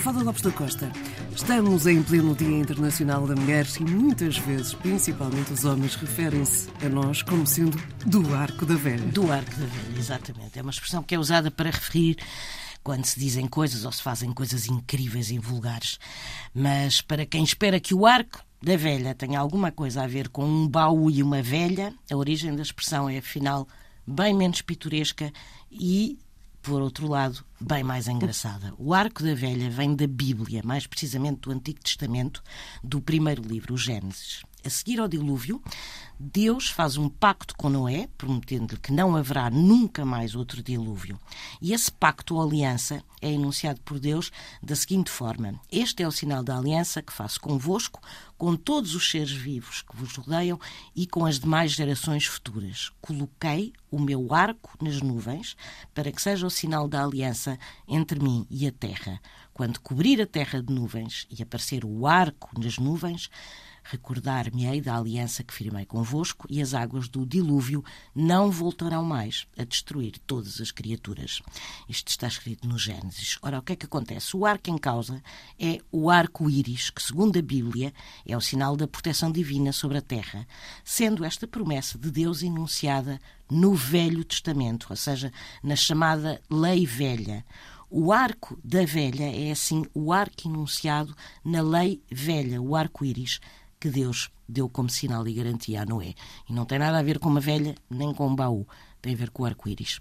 Fada Lopes da Costa, estamos em pleno Dia Internacional da Mulher e muitas vezes, principalmente os homens, referem-se a nós como sendo do arco da velha. Do arco da velha, exatamente. É uma expressão que é usada para referir quando se dizem coisas ou se fazem coisas incríveis e vulgares. Mas para quem espera que o arco da velha tenha alguma coisa a ver com um baú e uma velha, a origem da expressão é, afinal, bem menos pitoresca e por outro lado, bem mais engraçada. O arco da velha vem da Bíblia, mais precisamente do Antigo Testamento, do primeiro livro, o Gênesis. A seguir ao dilúvio, Deus faz um pacto com Noé, prometendo-lhe que não haverá nunca mais outro dilúvio. E esse pacto ou aliança é enunciado por Deus da seguinte forma: Este é o sinal da aliança que faço convosco, com todos os seres vivos que vos rodeiam e com as demais gerações futuras. Coloquei o meu arco nas nuvens para que seja o sinal da aliança entre mim e a terra. Quando cobrir a terra de nuvens e aparecer o arco nas nuvens, Recordar-me-ei da aliança que firmei convosco, e as águas do dilúvio não voltarão mais a destruir todas as criaturas. Isto está escrito no Gênesis. Ora, o que é que acontece? O arco em causa é o arco-íris, que, segundo a Bíblia, é o sinal da proteção divina sobre a terra, sendo esta promessa de Deus enunciada no Velho Testamento, ou seja, na chamada Lei Velha. O arco da velha é assim o arco enunciado na lei velha, o arco-íris, que Deus deu como sinal e garantia a Noé. E não tem nada a ver com uma velha nem com um baú, tem a ver com o arco-íris.